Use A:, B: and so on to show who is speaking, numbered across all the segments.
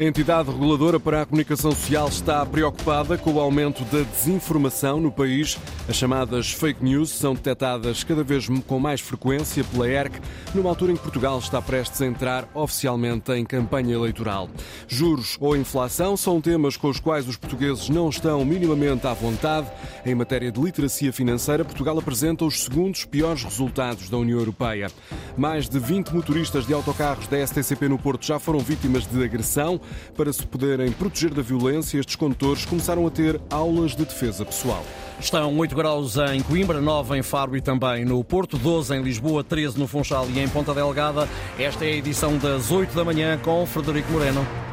A: A entidade reguladora para a comunicação social está preocupada com o aumento da desinformação no país. As chamadas fake news são detectadas cada vez com mais frequência pela ERC, numa altura em que Portugal está prestes a entrar oficialmente em campanha eleitoral. Juros ou inflação são temas com os quais os portugueses não estão minimamente à vontade. Em matéria de literacia financeira, Portugal apresenta os segundos piores resultados da União Europeia. Mais de 20 motoristas de autocarros da STCP no Porto já foram vítimas de agressão. Para se poderem proteger da violência, estes condutores começaram a ter aulas de defesa pessoal.
B: Estão 8 graus em Coimbra, 9 em Faro e também no Porto, 12 em Lisboa, 13 no Funchal e em Ponta Delgada. Esta é a edição das 8 da manhã com Frederico Moreno.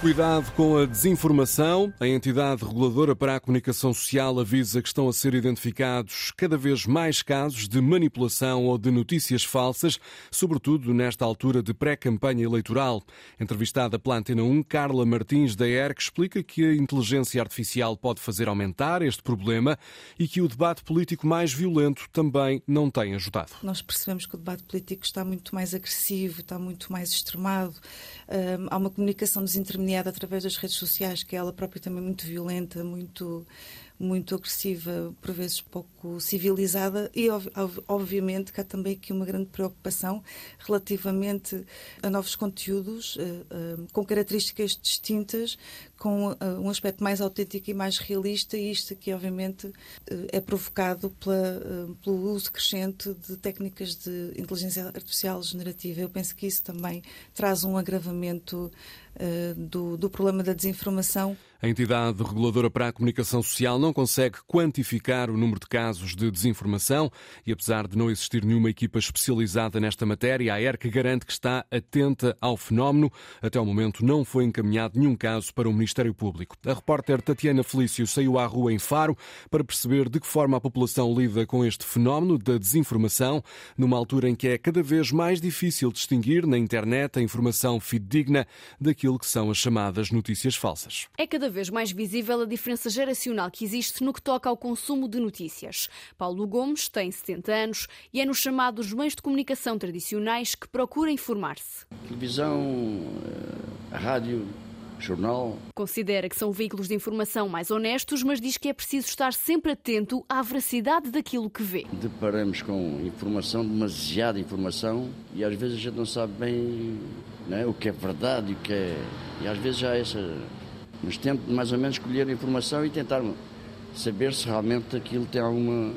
A: Cuidado com a desinformação. A entidade reguladora para a comunicação social avisa que estão a ser identificados cada vez mais casos de manipulação ou de notícias falsas, sobretudo nesta altura de pré-campanha eleitoral. Entrevistada pela Antena 1, Carla Martins da ERC explica que a inteligência artificial pode fazer aumentar este problema e que o debate político mais violento também não tem ajudado.
C: Nós percebemos que o debate político está muito mais agressivo, está muito mais extremado. Hum, há uma comunicação desintermediada através das redes sociais, que é ela própria também muito violenta, muito muito agressiva, por vezes pouco civilizada, e obviamente que há também aqui uma grande preocupação relativamente a novos conteúdos uh, uh, com características distintas, com uh, um aspecto mais autêntico e mais realista, e isto aqui obviamente é provocado pela, pelo uso crescente de técnicas de inteligência artificial generativa. Eu penso que isso também traz um agravamento do, do problema da desinformação.
A: A entidade reguladora para a comunicação social não consegue quantificar o número de casos de desinformação e, apesar de não existir nenhuma equipa especializada nesta matéria, a ERC garante que está atenta ao fenómeno. Até o momento não foi encaminhado nenhum caso para o Ministério Público. A repórter Tatiana Felício saiu à rua em Faro para perceber de que forma a população lida com este fenómeno da desinformação, numa altura em que é cada vez mais difícil distinguir na internet a informação fidedigna daquilo que são as chamadas notícias falsas.
D: É cada vez mais visível a diferença geracional que existe no que toca ao consumo de notícias. Paulo Gomes tem 70 anos e é nos chamados meios de comunicação tradicionais que procura informar-se.
E: Televisão, eh, rádio, jornal.
D: Considera que são veículos de informação mais honestos, mas diz que é preciso estar sempre atento à veracidade daquilo que vê.
E: Deparamos com informação, demasiada informação, e às vezes a gente não sabe bem né, o que é verdade e o que é. E às vezes já há essa mas tento mais ou menos escolher a informação e tentar saber se realmente aquilo tem alguma,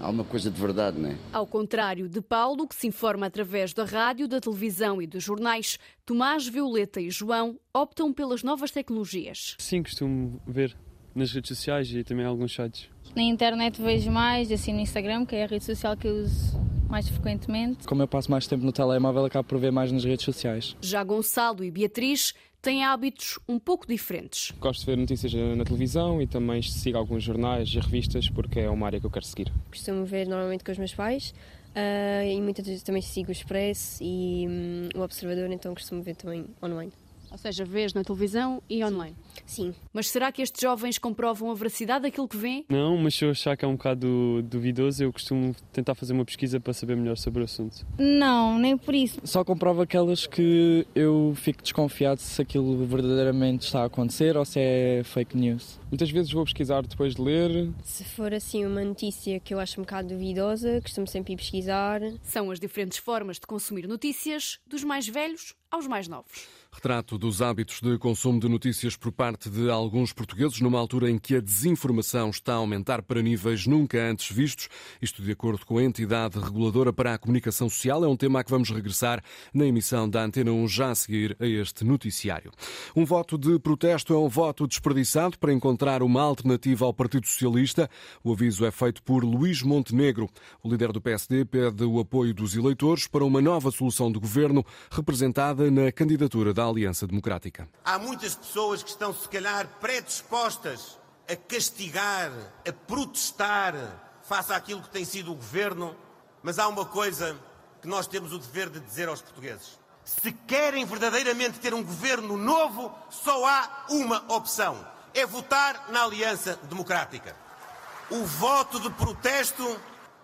E: alguma coisa de verdade, não é?
D: Ao contrário de Paulo, que se informa através da rádio, da televisão e dos jornais, Tomás, Violeta e João optam pelas novas tecnologias.
F: Sim, costumo ver nas redes sociais e também em alguns sites.
G: Na internet vejo mais, assim no Instagram, que é a rede social que eu uso mais frequentemente.
H: Como eu passo mais tempo no telemóvel, acabo por ver mais nas redes sociais.
D: Já Gonçalo e Beatriz têm hábitos um pouco diferentes.
F: Gosto de ver notícias na televisão e também sigo alguns jornais e revistas porque é uma área que eu quero seguir.
I: Costumo ver normalmente com os meus pais uh, e muitas vezes também sigo o Express e um, o Observador, então costumo ver também online.
D: Ou seja, vês na televisão e online.
I: Sim.
D: Mas será que estes jovens comprovam a veracidade daquilo que vêem?
F: Não, mas se eu achar que é um bocado duvidoso, eu costumo tentar fazer uma pesquisa para saber melhor sobre o assunto.
G: Não, nem por isso.
H: Só comprovo aquelas que eu fico desconfiado se aquilo verdadeiramente está a acontecer ou se é fake news.
F: Muitas vezes vou pesquisar depois de ler.
I: Se for assim uma notícia que eu acho um bocado duvidosa, costumo sempre ir pesquisar.
D: São as diferentes formas de consumir notícias, dos mais velhos aos mais novos.
A: Retrato dos hábitos de consumo de notícias por parte de alguns portugueses, numa altura em que a desinformação está a aumentar para níveis nunca antes vistos. Isto de acordo com a entidade reguladora para a comunicação social. É um tema a que vamos regressar na emissão da Antena 1 já a seguir a este noticiário. Um voto de protesto é um voto desperdiçado para encontrar uma alternativa ao Partido Socialista. O aviso é feito por Luís Montenegro. O líder do PSD pede o apoio dos eleitores para uma nova solução de governo representada na candidatura da Aliança Democrática.
J: Há muitas pessoas que estão, se calhar, predispostas a castigar, a protestar face àquilo que tem sido o governo, mas há uma coisa que nós temos o dever de dizer aos portugueses. Se querem verdadeiramente ter um governo novo, só há uma opção: é votar na Aliança Democrática. O voto de protesto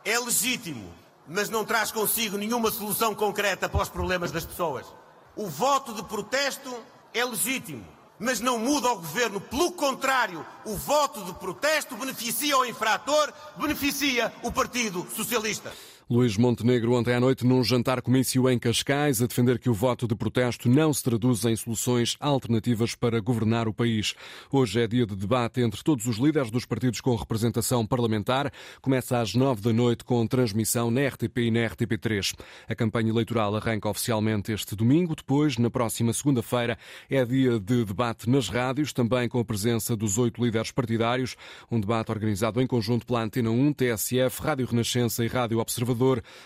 J: é legítimo, mas não traz consigo nenhuma solução concreta para os problemas das pessoas. O voto de protesto é legítimo, mas não muda o governo. Pelo contrário, o voto de protesto beneficia o infrator, beneficia o Partido Socialista.
A: Luís Montenegro ontem à noite num jantar comício em Cascais a defender que o voto de protesto não se traduz em soluções alternativas para governar o país. Hoje é dia de debate entre todos os líderes dos partidos com representação parlamentar. Começa às nove da noite com transmissão na RTP e na RTP3. A campanha eleitoral arranca oficialmente este domingo. Depois, na próxima segunda-feira, é dia de debate nas rádios, também com a presença dos oito líderes partidários. Um debate organizado em conjunto pela Antena 1, TSF, Rádio Renascença e Rádio Observador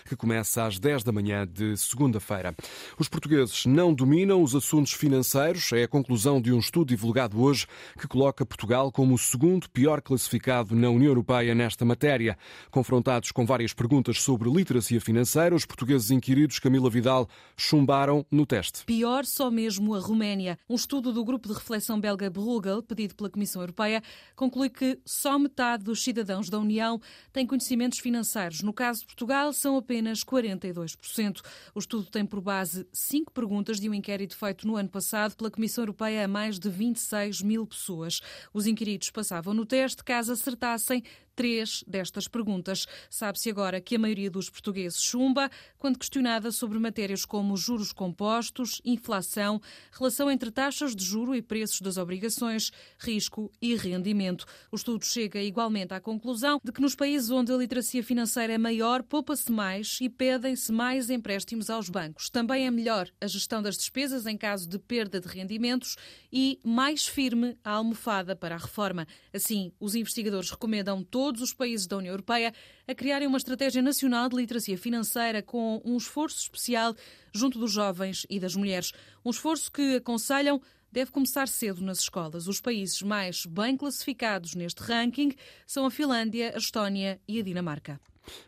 A: que começa às 10 da manhã de segunda-feira. Os portugueses não dominam os assuntos financeiros, é a conclusão de um estudo divulgado hoje que coloca Portugal como o segundo pior classificado na União Europeia nesta matéria. Confrontados com várias perguntas sobre literacia financeira, os portugueses inquiridos, Camila Vidal, chumbaram no teste.
K: Pior só mesmo a Roménia. Um estudo do grupo de reflexão belga Bruegel, pedido pela Comissão Europeia, conclui que só metade dos cidadãos da União têm conhecimentos financeiros. No caso de Portugal, São apenas 42%. O estudo tem por base cinco perguntas de um inquérito feito no ano passado pela Comissão Europeia a mais de 26 mil pessoas. Os inquiridos passavam no teste caso acertassem três destas perguntas. Sabe-se agora que a maioria dos portugueses chumba quando questionada sobre matérias como juros compostos, inflação, relação entre taxas de juro e preços das obrigações, risco e rendimento. O estudo chega igualmente à conclusão de que nos países onde a literacia financeira é maior, poupa-se mais e pedem-se mais empréstimos aos bancos. Também é melhor a gestão das despesas em caso de perda de rendimentos e mais firme a almofada para a reforma. Assim, os investigadores recomendam todos todos os países da União Europeia a criarem uma estratégia nacional de literacia financeira com um esforço especial junto dos jovens e das mulheres. Um esforço que aconselham deve começar cedo nas escolas. Os países mais bem classificados neste ranking são a Finlândia, a Estónia e a Dinamarca.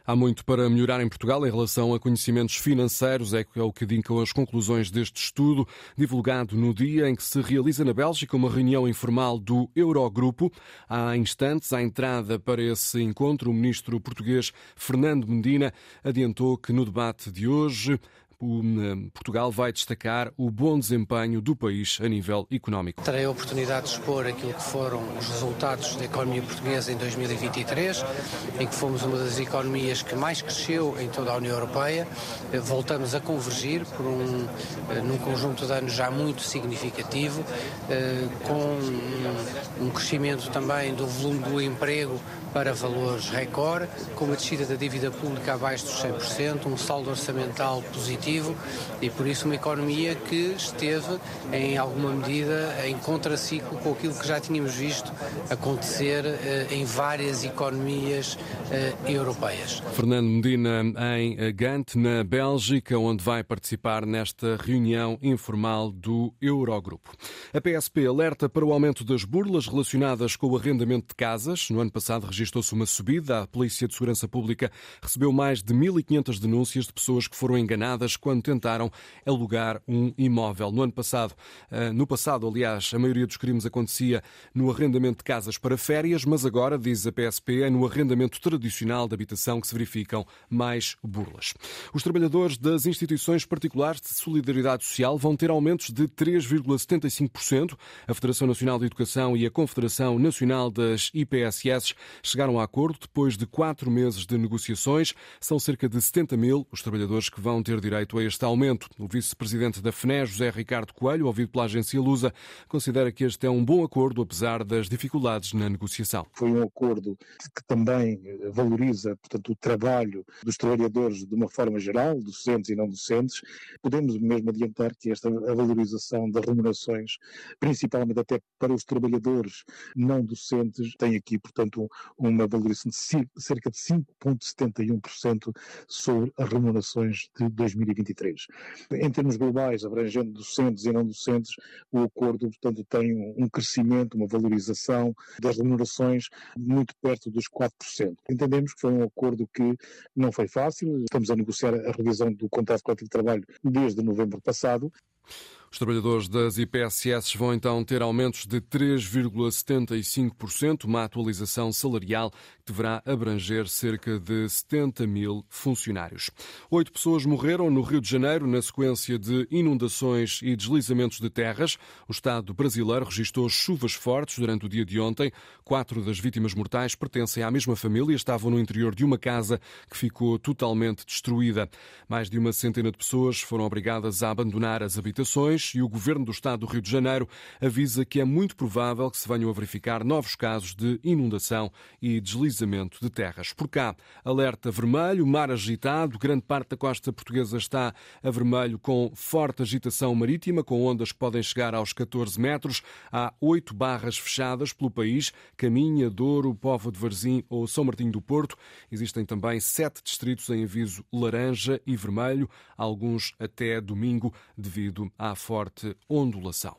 A: Há muito para melhorar em Portugal em relação a conhecimentos financeiros, é o que indicam as conclusões deste estudo, divulgado no dia em que se realiza na Bélgica uma reunião informal do Eurogrupo. Há instantes, à entrada para esse encontro, o ministro português Fernando Medina adiantou que no debate de hoje Portugal vai destacar o bom desempenho do país a nível económico.
L: Terei a oportunidade de expor aquilo que foram os resultados da economia portuguesa em 2023, em que fomos uma das economias que mais cresceu em toda a União Europeia. Voltamos a convergir por um, eh, num conjunto de anos já muito significativo, eh, com um crescimento também do volume do emprego para valores recorde, com uma descida da dívida pública abaixo dos 100%, um saldo orçamental positivo e, por isso, uma economia que esteve, em alguma medida, em contraciclo com aquilo que já tínhamos visto acontecer eh, em várias economias eh, europeias.
A: Fernando Medina em Gante, na Bélgica, onde vai participar nesta reunião informal do Eurogrupo. A PSP alerta para o aumento das burlas relacionadas com o arrendamento de casas. No ano passado, registrou-se uma subida. A Polícia de Segurança Pública recebeu mais de 1.500 denúncias de pessoas que foram enganadas quando tentaram alugar um imóvel. No ano passado, eh, no passado, aliás, a maioria dos crimes acontecia no arrendamento de casas para férias, mas agora, diz a PSP, é no arrendamento tradicional de habitação que se verificam mais burlas. Os trabalhadores das instituições particulares de solidariedade social vão ter aumentos de 3,75%. A Federação Nacional de Educação e a Confederação Nacional das IPSS chegaram a acordo depois de quatro meses de negociações. São cerca de 70 mil os trabalhadores que vão ter direito a este aumento. O vice-presidente da FNE, José Ricardo Coelho, ouvido pela agência Lusa, considera que este é um bom acordo, apesar das dificuldades na negociação.
M: Foi um acordo que também valoriza, portanto, o trabalho dos trabalhadores de uma forma geral, docentes e não docentes. Podemos mesmo adiantar que esta valorização das remunerações, principalmente até para os trabalhadores não docentes, tem aqui, portanto, uma valorização de cerca de 5,71% sobre as remunerações de 2023. Em termos globais, abrangendo docentes e não docentes, o acordo, portanto, tem um crescimento, uma valorização das remunerações muito perto dos 4%. Entendemos que foi um acordo que não foi fácil, estamos a negociar a revisão do contrato coletivo de trabalho desde novembro passado.
A: Os trabalhadores das IPSS vão então ter aumentos de 3,75%, uma atualização salarial que deverá abranger cerca de 70 mil funcionários. Oito pessoas morreram no Rio de Janeiro na sequência de inundações e deslizamentos de terras. O Estado brasileiro registrou chuvas fortes durante o dia de ontem. Quatro das vítimas mortais pertencem à mesma família e estavam no interior de uma casa que ficou totalmente destruída. Mais de uma centena de pessoas foram obrigadas a abandonar as habitações e o Governo do Estado do Rio de Janeiro avisa que é muito provável que se venham a verificar novos casos de inundação e deslizamento de terras. Por cá, alerta vermelho, mar agitado, grande parte da costa portuguesa está a vermelho com forte agitação marítima, com ondas que podem chegar aos 14 metros. Há oito barras fechadas pelo país, Caminha, Douro, Povo de Varzim ou São Martinho do Porto. Existem também sete distritos em aviso laranja e vermelho, alguns até domingo, devido à forte ondulação.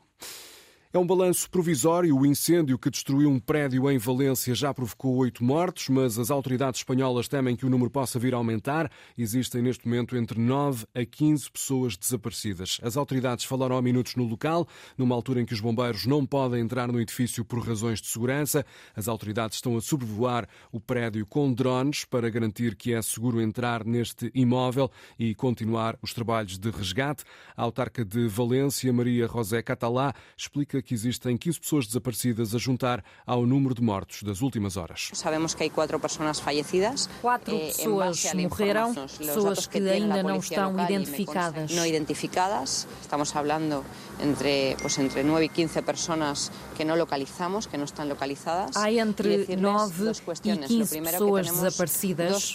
A: É um balanço provisório. O incêndio que destruiu um prédio em Valência já provocou oito mortos, mas as autoridades espanholas temem que o número possa vir a aumentar. Existem neste momento entre 9 a 15 pessoas desaparecidas. As autoridades falaram há minutos no local, numa altura em que os bombeiros não podem entrar no edifício por razões de segurança. As autoridades estão a sobrevoar o prédio com drones para garantir que é seguro entrar neste imóvel e continuar os trabalhos de resgate. A autarca de Valência, Maria José Catalá, explica que existem 15 pessoas desaparecidas a juntar ao número de mortos das últimas horas.
N: Sabemos que há quatro pessoas falecidas.
O: Quatro eh, pessoas morreram, pessoas que ainda não estão identificadas.
N: Não identificadas. Estamos falando entre, pues, entre 9 e 15 pessoas que não localizamos, que não estão localizadas.
O: Há entre 9 e 15 pessoas desaparecidas.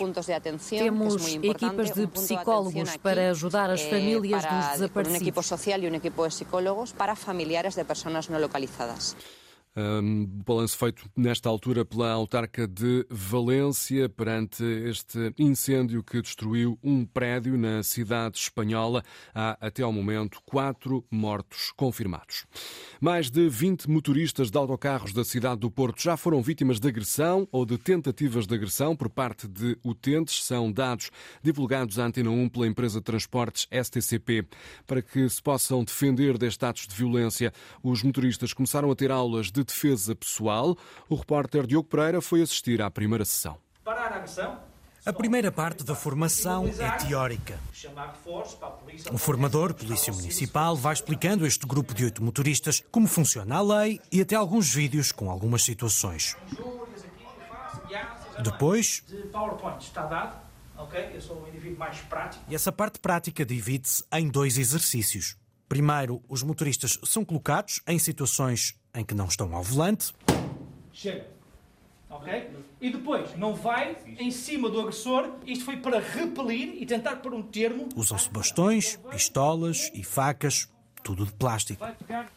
O: Temos equipas de psicólogos para ajudar as famílias dos desaparecidos.
N: Um equipo social e um equipo de psicólogos para familiares de pessoas no localizadas.
A: Um, balanço feito nesta altura pela autarca de Valência perante este incêndio que destruiu um prédio na cidade espanhola. Há até ao momento quatro mortos confirmados. Mais de 20 motoristas de autocarros da cidade do Porto já foram vítimas de agressão ou de tentativas de agressão por parte de utentes. São dados divulgados à Antena 1 pela empresa de transportes STCP. Para que se possam defender destes atos de violência, os motoristas começaram a ter aulas de defesa pessoal, o repórter Diogo Pereira foi assistir à primeira sessão.
P: Parar a agressão. A primeira parte da formação é teórica. O formador, Polícia Municipal, vai explicando a este grupo de oito motoristas como funciona a lei e até alguns vídeos com algumas situações. Depois. E essa parte prática divide-se em dois exercícios. Primeiro, os motoristas são colocados em situações em que não estão ao volante.
Q: Chega. Ok? E depois, não vai em cima do agressor. Isto foi para repelir e tentar pôr um termo.
P: Usam-se bastões, pistolas e facas, tudo de plástico.
Q: Vai pegar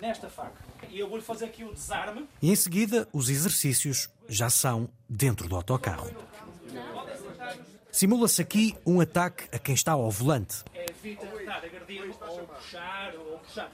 Q: nesta faca. E eu vou-lhe fazer aqui o desarme.
P: E em seguida, os exercícios já são dentro do autocarro. Simula-se aqui um ataque a quem está ao volante.
Q: Evita agredido ou puxar ou puxar.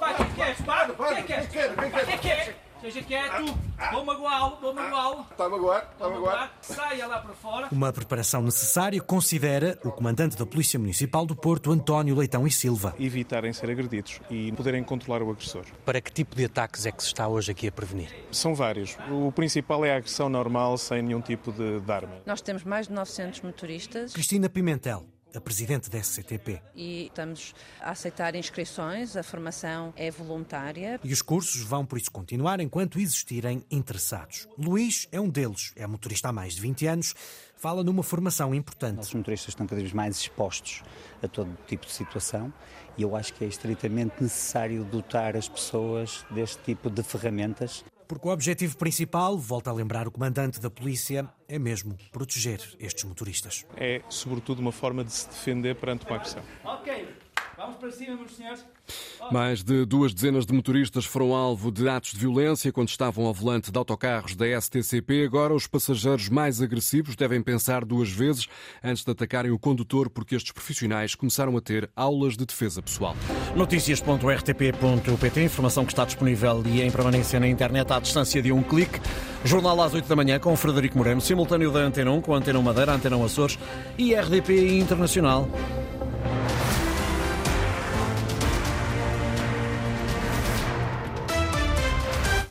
Q: Vai, o que é que és? Para! O que é que és? O que é que é? Seja quieto, vou magoá-lo, vou magoá-lo.
R: Está a magoar, está a magoar.
Q: Saia lá para fora.
P: Uma preparação necessária considera o comandante da Polícia Municipal do Porto, António Leitão e Silva.
S: Evitarem ser agredidos e poderem controlar o agressor.
P: Para que tipo de ataques é que se está hoje aqui a prevenir?
S: São vários. O principal é a agressão normal, sem nenhum tipo de, de arma.
T: Nós temos mais de 900 motoristas.
P: Cristina Pimentel a presidente da SCTP.
T: E estamos a aceitar inscrições, a formação é voluntária.
P: E os cursos vão por isso continuar enquanto existirem interessados. Luís é um deles, é motorista há mais de 20 anos, fala numa formação importante.
U: Os motoristas estão cada vez mais expostos a todo tipo de situação e eu acho que é estritamente necessário dotar as pessoas deste tipo de ferramentas
P: porque o objetivo principal, volta a lembrar o comandante da polícia, é mesmo proteger estes motoristas.
S: É, sobretudo, uma forma de se defender perante uma agressão.
Q: Ok, vamos para cima, meus senhores.
A: Mais de duas dezenas de motoristas foram alvo de atos de violência quando estavam ao volante de autocarros da STCP. Agora, os passageiros mais agressivos devem pensar duas vezes antes de atacarem o condutor, porque estes profissionais começaram a ter aulas de defesa pessoal.
B: Notícias.rtp.pt, informação que está disponível e em permanência na internet à distância de um clique. Jornal às 8 da manhã com Frederico Moreno, simultâneo da Antena 1 com a Antena Madeira, Antena Açores e RDP Internacional.